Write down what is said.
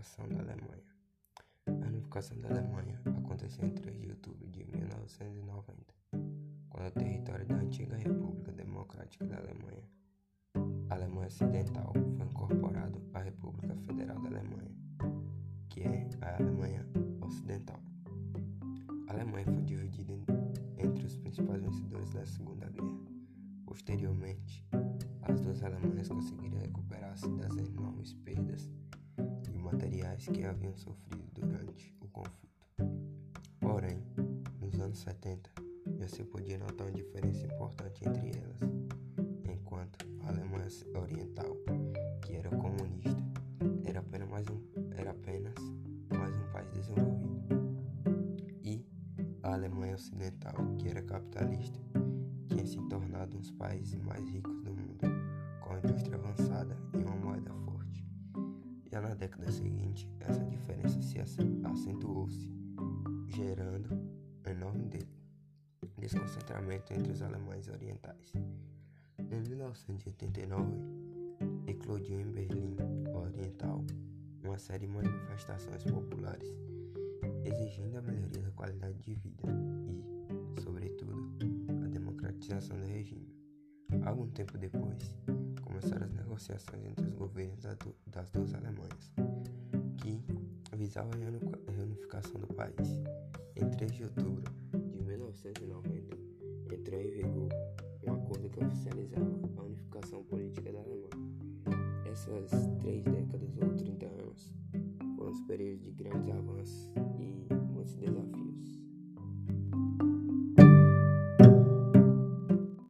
unificação da Alemanha. A unificação da Alemanha aconteceu em 3 de outubro de 1990, quando o território da antiga República Democrática da Alemanha, Alemanha Ocidental, foi incorporado à República Federal da Alemanha, que é a Alemanha Ocidental. A Alemanha foi dividida entre os principais vencedores da Segunda Guerra. Posteriormente, as duas Alemanhas conseguiram recuperar-se das enormes perdas materiais que haviam sofrido durante o conflito. Porém, nos anos 70, já se podia notar uma diferença importante entre elas, enquanto a Alemanha Oriental, que era comunista, era apenas mais um, era apenas mais um país desenvolvido, e a Alemanha Ocidental, que era capitalista, tinha se tornado um dos países mais ricos do mundo, com a indústria avançada década seguinte, essa diferença se acentuou-se, gerando enorme desconcentramento entre os alemães orientais. Em 1989, eclodiu em Berlim Oriental uma série de manifestações populares exigindo a melhoria da qualidade de vida e, sobretudo, democratização do regime. Algum tempo depois, começaram as negociações entre os governos das duas Alemanhas, que visavam a reunificação do país. Em 3 de outubro de 1990, entrou em vigor um acordo que oficializava a unificação política da Alemanha. Essas três décadas ou 30 anos foram os períodos de grandes avanços e muitos desafios.